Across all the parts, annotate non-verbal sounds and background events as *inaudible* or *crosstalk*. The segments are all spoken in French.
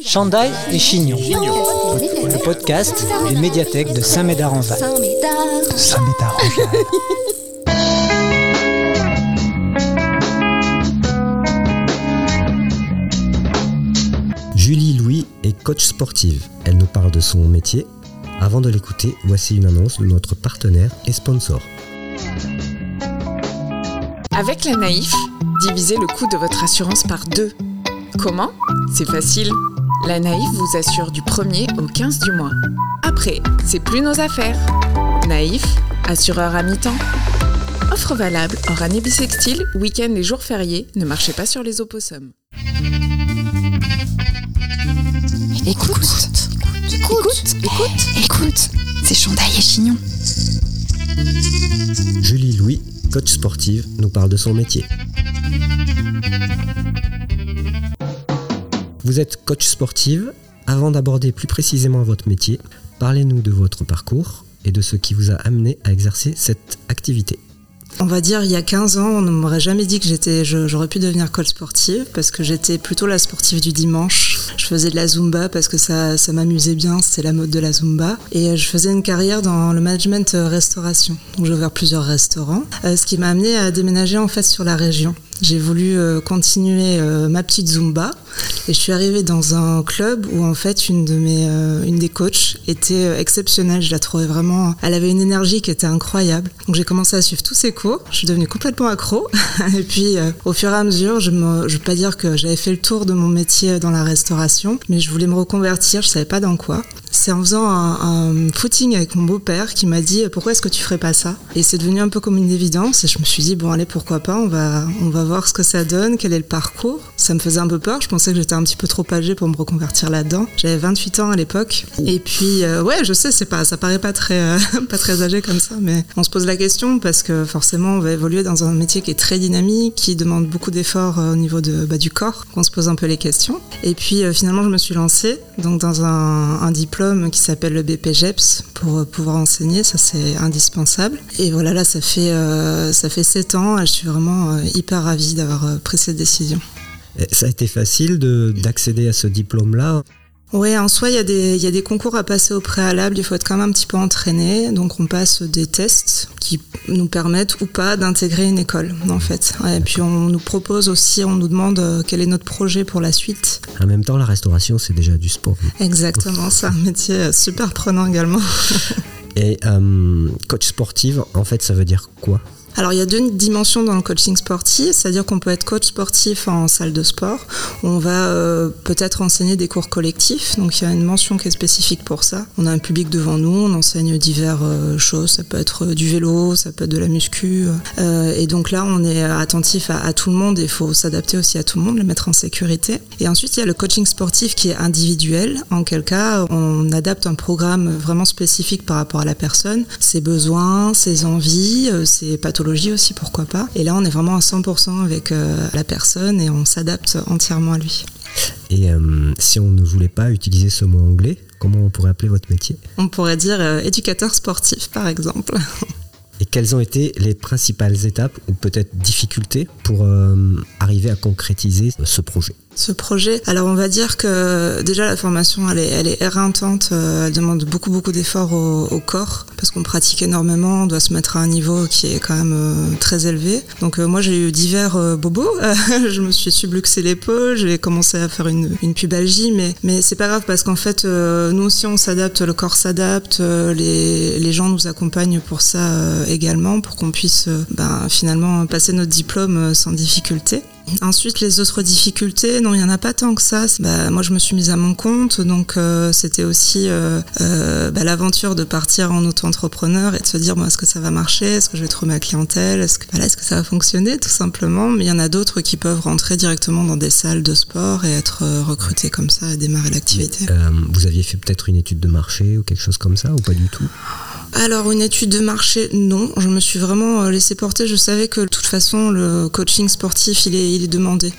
Chandail et Chignon, le podcast des médiathèques de Saint-Médard-en-Val. Saint-Médard-en-Val. Julie Louis est coach sportive. Elle nous parle de son métier. Avant de l'écouter, voici une annonce de notre partenaire et sponsor. Avec la Naïf, divisez le coût de votre assurance par deux. Comment? C'est facile. La Naïf vous assure du 1er au 15 du mois. Après, c'est plus nos affaires. Naïf, assureur à mi-temps. Offre valable hors année bissextile, week-end et jours fériés. Ne marchez pas sur les opossums. Écoute, écoute, écoute, écoute, c'est Chandail et Chignon. Julie Louis, coach sportive, nous parle de son métier. Vous êtes coach sportive. Avant d'aborder plus précisément votre métier, parlez-nous de votre parcours et de ce qui vous a amené à exercer cette activité. On va dire, il y a 15 ans, on ne m'aurait jamais dit que j'étais, j'aurais pu devenir coach sportive parce que j'étais plutôt la sportive du dimanche. Je faisais de la Zumba parce que ça, ça m'amusait bien, c'était la mode de la Zumba. Et je faisais une carrière dans le management restauration. Donc j'ai ouvert plusieurs restaurants, euh, ce qui m'a amené à déménager en fait sur la région. J'ai voulu euh, continuer euh, ma petite Zumba et je suis arrivée dans un club où en fait une de mes euh, une des coachs était exceptionnelle. Je la trouvais vraiment. Elle avait une énergie qui était incroyable. Donc j'ai commencé à suivre tous ses cours. Je suis devenue complètement accro. *laughs* et puis au fur et à mesure, je ne veux pas dire que j'avais fait le tour de mon métier dans la restauration, mais je voulais me reconvertir. Je savais pas dans quoi. C'est en faisant un, footing avec mon beau-père qui m'a dit pourquoi est-ce que tu ferais pas ça? Et c'est devenu un peu comme une évidence. Et je me suis dit bon allez pourquoi pas? On va on va voir ce que ça donne, quel est le parcours. Ça me faisait un peu peur, je pensais que j'étais un petit peu trop âgée pour me reconvertir là-dedans. J'avais 28 ans à l'époque. Et puis, euh, ouais, je sais, c'est pas, ça paraît pas très, euh, *laughs* pas très âgé comme ça, mais on se pose la question parce que forcément, on va évoluer dans un métier qui est très dynamique, qui demande beaucoup d'efforts euh, au niveau de, bah, du corps, qu'on se pose un peu les questions. Et puis, finalement, je me suis lancée donc, dans un, un diplôme qui s'appelle le BPGEPS pour pouvoir enseigner, ça c'est indispensable. Et voilà, là, ça fait, ça fait 7 ans, je suis vraiment hyper ravie d'avoir pris cette décision. Ça a été facile d'accéder à ce diplôme-là? Oui, en soi, il y, a des, il y a des concours à passer au préalable, il faut être quand même un petit peu entraîné. Donc on passe des tests qui nous permettent ou pas d'intégrer une école, en fait. Et puis on nous propose aussi, on nous demande quel est notre projet pour la suite. En même temps, la restauration, c'est déjà du sport. Exactement, c'est un métier super prenant également. *laughs* Et euh, coach sportive, en fait, ça veut dire quoi? Alors il y a deux dimensions dans le coaching sportif, c'est-à-dire qu'on peut être coach sportif en salle de sport, on va euh, peut-être enseigner des cours collectifs, donc il y a une mention qui est spécifique pour ça. On a un public devant nous, on enseigne divers euh, choses, ça peut être du vélo, ça peut être de la muscu, euh, et donc là on est attentif à, à tout le monde il faut s'adapter aussi à tout le monde, le mettre en sécurité. Et ensuite il y a le coaching sportif qui est individuel, en quel cas on adapte un programme vraiment spécifique par rapport à la personne, ses besoins, ses envies, ses pathologies aussi, pourquoi pas. Et là, on est vraiment à 100% avec euh, la personne et on s'adapte entièrement à lui. Et euh, si on ne voulait pas utiliser ce mot anglais, comment on pourrait appeler votre métier? On pourrait dire euh, éducateur sportif, par exemple. Et quelles ont été les principales étapes ou peut-être difficultés pour arriver à concrétiser ce projet? Ce projet. Alors on va dire que déjà la formation elle est, elle est éreintante, euh, elle demande beaucoup beaucoup d'efforts au, au, corps parce qu'on pratique énormément, on doit se mettre à un niveau qui est quand même euh, très élevé. Donc euh, moi j'ai eu divers bobos, *laughs* je me suis subluxé l'épaule, j'ai commencé à faire une, une pubalgie, mais, mais c'est pas grave parce qu'en fait nous aussi on s'adapte, le corps s'adapte, les, les gens nous accompagnent pour ça également, pour qu'on puisse ben, finalement passer notre diplôme sans difficulté. Ensuite, les autres difficultés, non, il n'y en a pas tant que ça. Bah, moi, je me suis mise à mon compte, donc euh, c'était aussi euh, euh, bah, l'aventure de partir en auto-entrepreneur et de se dire, bon, est-ce que ça va marcher? Est-ce que je vais trouver ma clientèle? Est-ce que, voilà, est-ce que ça va fonctionner, tout simplement? Mais il y en a d'autres qui peuvent rentrer directement dans des salles de sport et être recrutés comme ça et démarrer l'activité. vous aviez fait peut-être une étude de marché ou quelque chose comme ça, ou pas du tout? Alors une étude de marché, non. Je me suis vraiment euh, laissé porter. Je savais que de toute façon le coaching sportif il est, il est demandé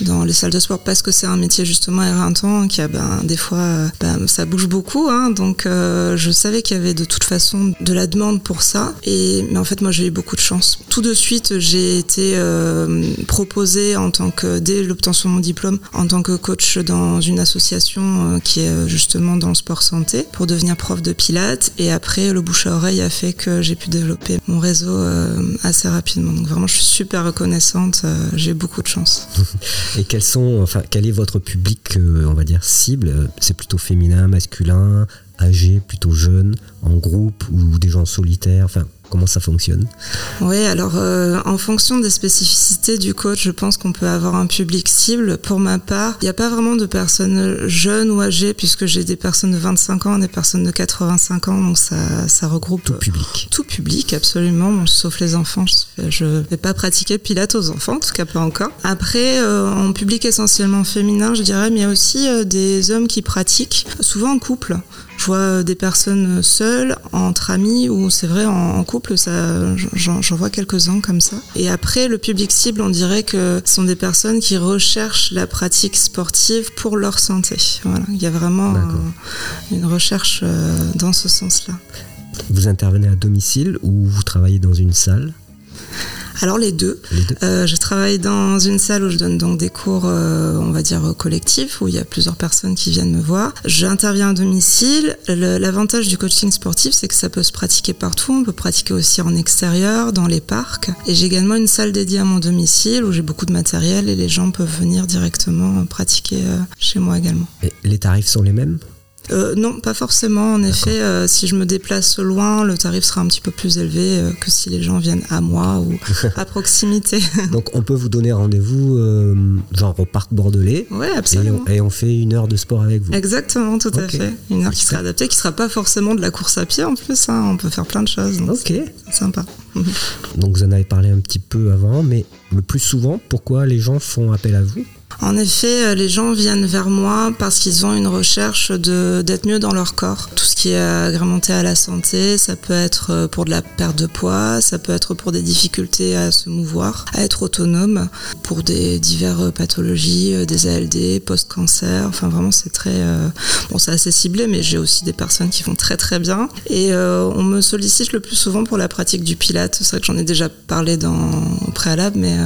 dans les salles de sport parce que c'est un métier justement éreintant qui a ben, des fois euh, ben, ça bouge beaucoup. Hein, donc euh, je savais qu'il y avait de toute façon de la demande pour ça. Et mais en fait moi j'ai eu beaucoup de chance. Tout de suite j'ai été euh, proposée en tant que dès l'obtention de mon diplôme en tant que coach dans une association qui est justement dans le sport santé pour devenir prof de pilates. Et après le bouche oreille a fait que j'ai pu développer mon réseau assez rapidement. Donc vraiment je suis super reconnaissante. j'ai beaucoup de chance. *laughs* Et quel est votre public, euh, on va dire, cible? C'est plutôt féminin, masculin, âgé, plutôt jeune, en groupe ou des gens solitaires? Comment ça fonctionne Oui, alors euh, en fonction des spécificités du coach, je pense qu'on peut avoir un public cible. Pour ma part, il n'y a pas vraiment de personnes jeunes ou âgées, puisque j'ai des personnes de 25 ans, des personnes de 85 ans, donc ça, ça regroupe tout public. Tout public, absolument, sauf les enfants. Je ne vais pas pratiquer pilates aux enfants, en tout cas pas encore. Après, euh, en public essentiellement féminin, je dirais, mais il y a aussi euh, des hommes qui pratiquent, souvent en couple. Je vois des personnes seules, entre amis, ou c'est vrai en, couple, ça, j'en, vois quelques-uns comme ça. Et après, le public cible, on dirait que ce sont des personnes qui recherchent la pratique sportive pour leur santé. Voilà, il y a vraiment une recherche euh, dans ce sens-là. Vous intervenez à domicile ou vous travaillez dans une salle? Alors les deux. Euh, je travaille dans une salle où je donne donc des cours, euh, on va dire collectifs, où il y a plusieurs personnes qui viennent me voir. J'interviens à domicile. L'avantage du coaching sportif, c'est que ça peut se pratiquer partout. On peut pratiquer aussi en extérieur, dans les parcs. Et j'ai également une salle dédiée à mon domicile où j'ai beaucoup de matériel et les gens peuvent venir directement pratiquer euh, chez moi également. Et les tarifs sont les mêmes? Euh, non, pas forcément. En effet, euh, si je me déplace loin, le tarif sera un petit peu plus élevé euh, que si les gens viennent à moi ou *laughs* à proximité. *laughs* Donc on peut vous donner rendez-vous genre au parc bordelais. Oui, absolument. Et on, fait une heure de sport avec vous. Exactement, tout à fait. Une heure qui sera adaptée, qui sera pas forcément de la course à pied en plus. Hein. On peut faire plein de choses. Ok. Sympa. donc vous en avez parlé un petit peu avant, mais le plus souvent, pourquoi les gens font appel à vous? En effet, euh, les gens viennent vers moi parce qu'ils ont une recherche d'être mieux dans leur corps. Tout ce qui est agrémenté à la santé, ça peut être euh, pour de la perte de poids, ça peut être pour des difficultés à se mouvoir, à être autonome, pour des diverses euh, pathologies, des ALD, post-cancer. Enfin, vraiment, c'est très. bon, c'est assez ciblé, mais j'ai aussi des personnes qui vont très très bien. Et on me sollicite le plus souvent pour la pratique du Pilate. C'est vrai que j'en ai déjà parlé dans, au préalable, mais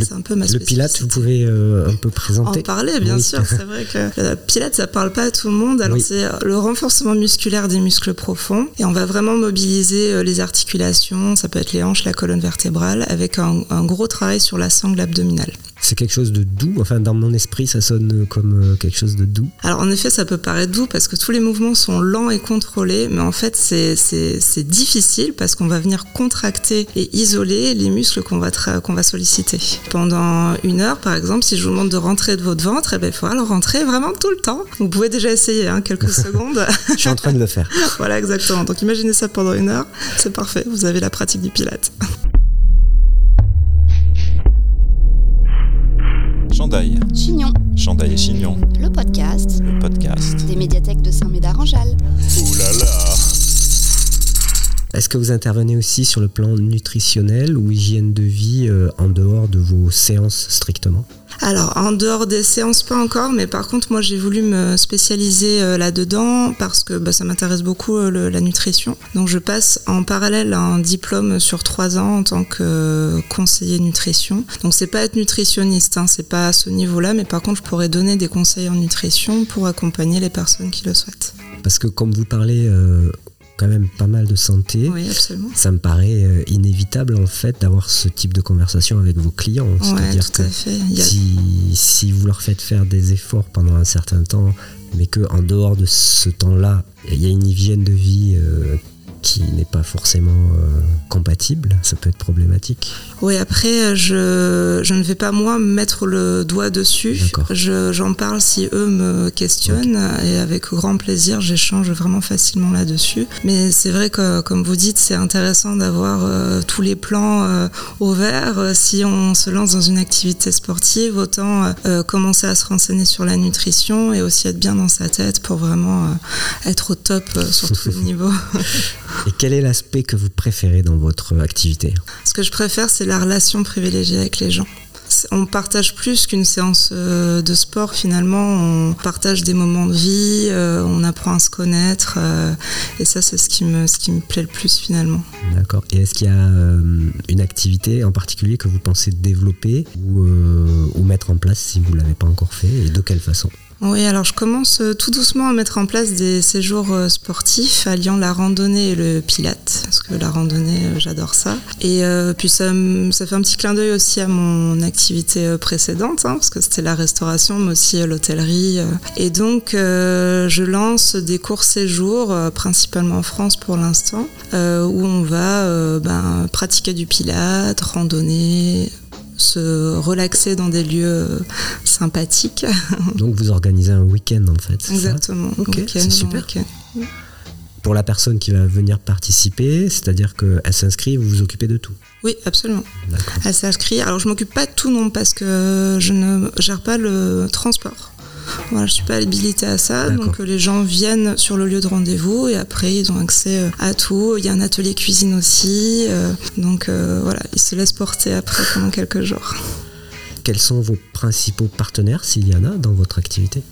c'est un peu ma Le Pilate, vous pouvez un peu présenter En parler, bien sûr. C'est vrai que le Pilate, ça parle pas à tout le monde. Alors, c'est euh, le renforcement musculaire des muscles profonds. Et on va vraiment mobiliser euh, les articulations. Ça peut être les hanches, la colonne vertébrale, avec un, un gros travail sur la sangle abdominale c'est quelque chose de doux. Enfin, dans mon esprit, ça sonne comme euh, quelque chose de doux. Alors, en effet, ça peut paraître doux parce que tous les mouvements sont lents et contrôlés, mais en fait, c'est difficile parce qu'on va venir contracter et isoler les muscles qu'on va, qu'on va solliciter. Pendant une heure, par exemple, si je vous demande de rentrer de votre ventre, eh ben, il faudra le rentrer vraiment tout le temps. Vous pouvez déjà essayer hein, quelques *laughs* secondes. je suis en train de le faire. *laughs* voilà, exactement. Donc, imaginez ça pendant une heure. C'est parfait. Vous avez la pratique du pilate. Chandail. Chignon. Chandail et Chignon. Le podcast. Le podcast. Des médiathèques de Saint-Médard-en-Jalles. Ouh là là Est-ce que vous intervenez aussi sur le plan nutritionnel ou hygiène de vie euh, en dehors de vos séances strictement? Alors, en dehors des séances, pas encore, mais par contre, moi, j'ai voulu me spécialiser euh, là-dedans parce que bah, ça m'intéresse beaucoup euh, la nutrition. Donc, je passe en parallèle un diplôme sur trois ans en tant que euh, conseiller nutrition. Donc, c'est pas être nutritionniste, hein, c'est pas à ce niveau-là, mais par contre, je pourrais donner des conseils en nutrition pour accompagner les personnes qui le souhaitent. Parce que comme vous parlez quand même pas mal de santé. Oui, absolument. Ça me paraît euh, inévitable en fait d'avoir ce type de conversation avec vos clients. C'est-à-dire que si, si, vous leur faites faire des efforts pendant un certain temps, mais qu'en dehors de ce temps-là, il y a une hygiène de vie euh, qui n'est pas forcément euh, compatible, ça peut être problématique. Oui, après, je, je, ne vais pas moi mettre le doigt dessus. J'en parle si eux me questionnent et avec grand plaisir, j'échange vraiment facilement là-dessus. Mais c'est vrai que, comme vous dites, c'est intéressant d'avoir euh, tous les plans euh, au vert. Si on se lance dans une activité sportive, autant commencer à se renseigner sur la nutrition et aussi être bien dans sa tête pour vraiment être au top sur tous les *laughs* niveaux. *laughs* Et quel est l'aspect que vous préférez dans votre activité? Ce que je préfère, c'est la relation privilégiée avec les gens. On partage plus qu'une séance euh, de sport finalement, on partage des moments de vie, euh, on apprend à se connaître euh, et ça c'est ce qui me ce qui me plaît le plus finalement. D'accord. Et est-ce qu'il y a une activité en particulier que vous pensez développer ou, euh, ou mettre en place si vous l'avez pas encore fait? Et de quelle façon? Oui, alors je commence euh, tout doucement à mettre en place des séjours euh, sportifs alliant la randonnée et le pilate, parce que la randonnée, euh, j'adore ça. Et puis ça, fait un petit clin d'œil aussi à mon activité précédente, hein, parce que c'était la restauration, mais aussi l'hôtellerie. Et donc je lance des courts séjours, principalement en France pour l'instant, où on va ben, pratiquer du pilate, randonner se relaxer dans des lieux euh, sympathiques. *laughs* Donc vous organisez un week-end en fait. ça Exactement. Ok, c'est super. week-end. Pour la personne qui va venir participer, c'est-à-dire qu'elle s'inscrit, vous vous occupez de tout. Oui, absolument. D'accord. Elle s'inscrit. Alors, je m'occupe pas de tout, non, parce que je ne gère pas le transport. Voilà, je suis pas habilitée à ça. Donc, euh, les gens viennent sur le lieu de rendez-vous et après, ils ont accès euh, à tout. Il y a un atelier cuisine aussi. euh, donc, voilà, ils se laissent porter après pendant quelques jours. Quels sont vos principaux partenaires, s'il y en a, dans votre activité?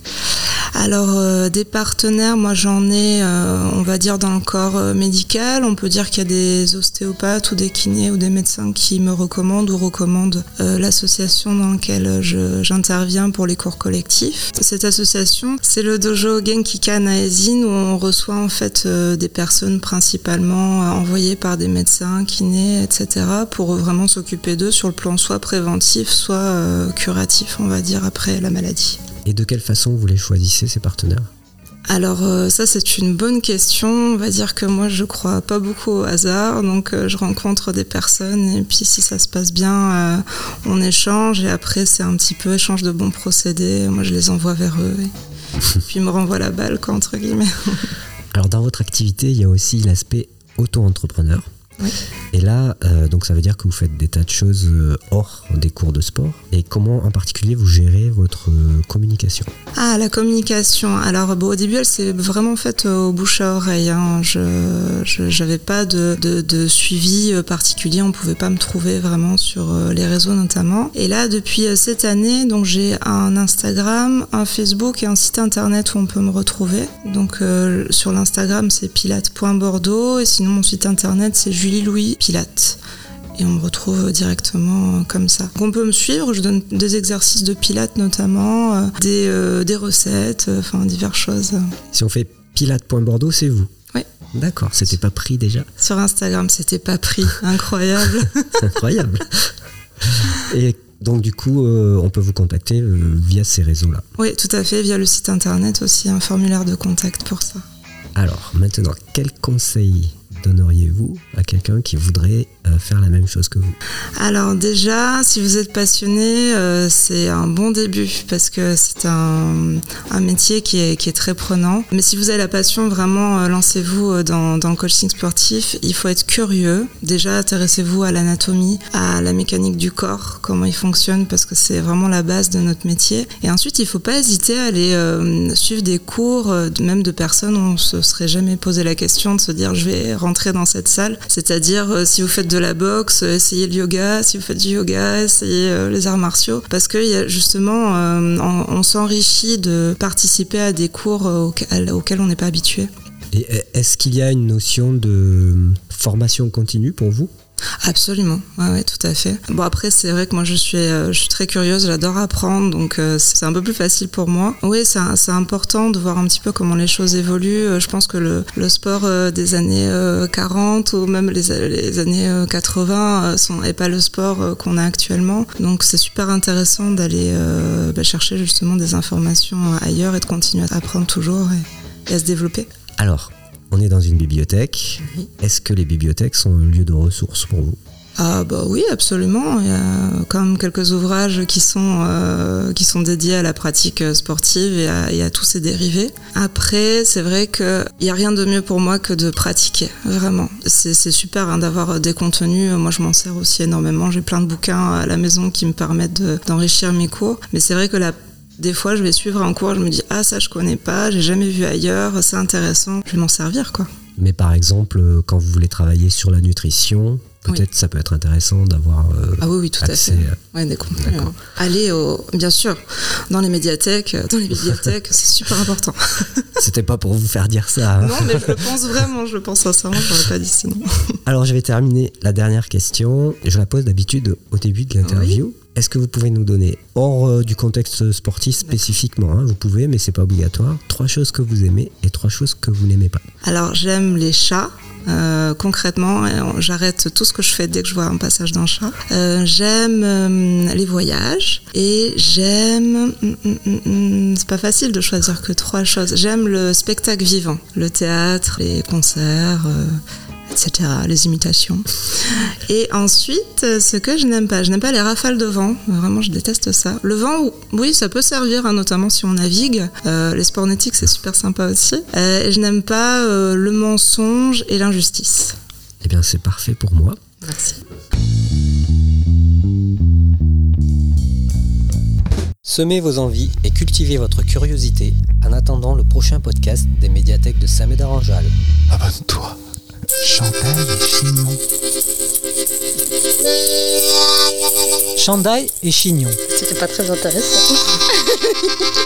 Alors, euh, des partenaires, moi j'en ai, euh, on va dire, dans le corps euh, médical. On peut dire qu'il y a des ostéopathes ou des kinés ou des médecins qui me recommandent ou recommandent l'association dans laquelle j'interviens pour les cours collectifs. Cette association, c'est le dojo Genkikan à où on reçoit en fait des personnes principalement envoyées par des médecins, kinés, etc. pour vraiment s'occuper d'eux sur le plan soit préventif, soit curatif, on va dire, après la maladie. Et de quelle façon vous les choisissez, ces partenaires? Alors euh, ça c'est une bonne question. On va dire que moi je crois pas beaucoup au hasard, donc euh, je rencontre des personnes et puis si ça se passe bien, euh, on échange et après c'est un petit peu échange de bons procédés. Moi je les envoie vers eux et *laughs* puis ils me renvoient la balle quoi, entre guillemets. Alors dans votre activité, il y a aussi l'aspect auto-entrepreneur. Oui. Et là, euh, donc ça veut dire que vous faites des tas de choses euh, hors des cours de sport. Et comment en particulier vous gérez votre euh, communication? Ah, la communication. Alors, bon, au début, elle s'est vraiment faite au bouche à oreille. hein. Je n'avais pas de, de- de suivi particulier. On pouvait pas me trouver vraiment sur les réseaux notamment. Et là, depuis cette année, donc j'ai un Instagram, un Facebook et un site internet où on peut me retrouver. Donc, euh, sur l'Instagram, c'est pilate.bordeaux et sinon mon site internet, c'est Julie Louis Pilate et on me retrouve directement comme ça. On peut me suivre, je donne des exercices de pilates notamment, euh, des, euh, des recettes, euh, enfin diverses choses. Si on fait pilate.bordeaux, c'est vous Oui. D'accord, c'était pas pris déjà. Sur Instagram, c'était pas pris, *laughs* incroyable. C'est *laughs* incroyable. Et donc du coup, on peut vous contacter via ces réseaux-là. oui, tout à fait, via le site internet aussi, un formulaire de contact pour ça. Alors maintenant, quel conseil donneriez-vous à quelqu'un qui voudrait faire la même chose que vous Alors déjà, si vous êtes passionné, euh, c'est un bon début parce que c'est un, métier qui est, très prenant. Mais si vous avez la passion, vraiment, euh, lancez-vous euh, dans, le coaching sportif. Il faut être curieux. Déjà, intéressez-vous à l'anatomie, à la mécanique du corps, comment il fonctionne, parce que c'est vraiment la base de notre métier. Et ensuite, il ne faut pas hésiter à aller euh, suivre des cours, euh, même de personnes où on se serait jamais posé la question de se dire je vais rentrer dans cette salle. C'est-à-dire, euh, si vous faites de la boxe, essayez le yoga. Si vous faites du yoga, essayez euh, les arts martiaux. Parce que y a justement, euh, on, s'enrichit de participer à des cours euh, auxquels, auxquels on n'est pas habitué. Est-ce qu'il y a une notion de formation continue pour vous? Absolument, ouais, ouais, tout à fait. Bon après c'est vrai que moi je suis, euh, je suis très curieuse, j'adore apprendre, donc euh, c'est un peu plus facile pour moi. Oui, c'est important de voir un petit peu comment les choses évoluent. Euh, Je pense que le, le sport des années euh, 40 ou même les, les années euh, 80 euh, sont, est pas le sport qu'on a actuellement. Donc c'est super intéressant d'aller bah, chercher justement des informations ailleurs et de continuer à apprendre toujours et, et à se développer. Alors, on est dans une bibliothèque. Est-ce que les bibliothèques sont un lieu de ressources pour vous? Ah bah oui, absolument. Il y a quand même quelques ouvrages qui sont, euh, qui sont dédiés à la pratique sportive et à, et à tous ses dérivés. Après, c'est vrai qu'il n'y a rien de mieux pour moi que de pratiquer, vraiment. C'est super hein, d'avoir des contenus. Moi, je m'en sers aussi énormément. J'ai plein de bouquins à la maison qui me permettent de- d'enrichir mes cours. Mais c'est vrai que la des fois, je vais suivre un cours, je me dis ah ça je connais pas, j'ai jamais vu ailleurs, c'est intéressant, je vais m'en servir quoi. Mais par exemple, euh, quand vous voulez travailler sur la nutrition, peut-être ça peut être intéressant d'avoir euh, Ah oui, oui, tout à fait. Ouais, des contenus. Hein. Allez, au, bien sûr, dans les médiathèques, euh, dans les bibliothèques, *laughs* c'est super important. *laughs* C'était pas pour vous faire dire ça. hein. non, mais je le pense vraiment, je le pense sincèrement, je l'aurais pas dit sinon. *laughs* Alors je vais terminer la dernière question. Je la pose d'habitude au début de l'interview. Est-ce que vous pouvez nous donner, hors euh, du contexte sportif spécifiquement, hein, vous pouvez, mais c'est pas obligatoire, trois choses que vous aimez et trois choses que vous n'aimez pas? Alors, j'aime les chats. Euh, concrètement, on- j'arrête tout ce que je fais dès que je vois un passage d'un chat. Euh, j'aime euh, les voyages et j'aime. hum, hum, hum, c'est pas facile de choisir que trois choses. J'aime le spectacle vivant, le théâtre, les concerts, euh, etc., les imitations. Et ensuite, euh, ce que je n'aime pas, je n'aime pas les rafales de vent. Vraiment, je déteste ça. Le vent, oui, ça peut servir, hein, notamment si on navigue. Euh, les sports nautiques, c'est super sympa aussi. Euh, et je n'aime pas euh, le mensonge et l'injustice. Eh bien c'est parfait pour moi. Merci. Semez vos envies et cultivez votre curiosité en attendant le prochain podcast des médiathèques de Saint-Médard-en-Jalles. Abonne-toi. Chantal et Chignon. Chandail et Chignon. C'était pas très intéressant. *laughs*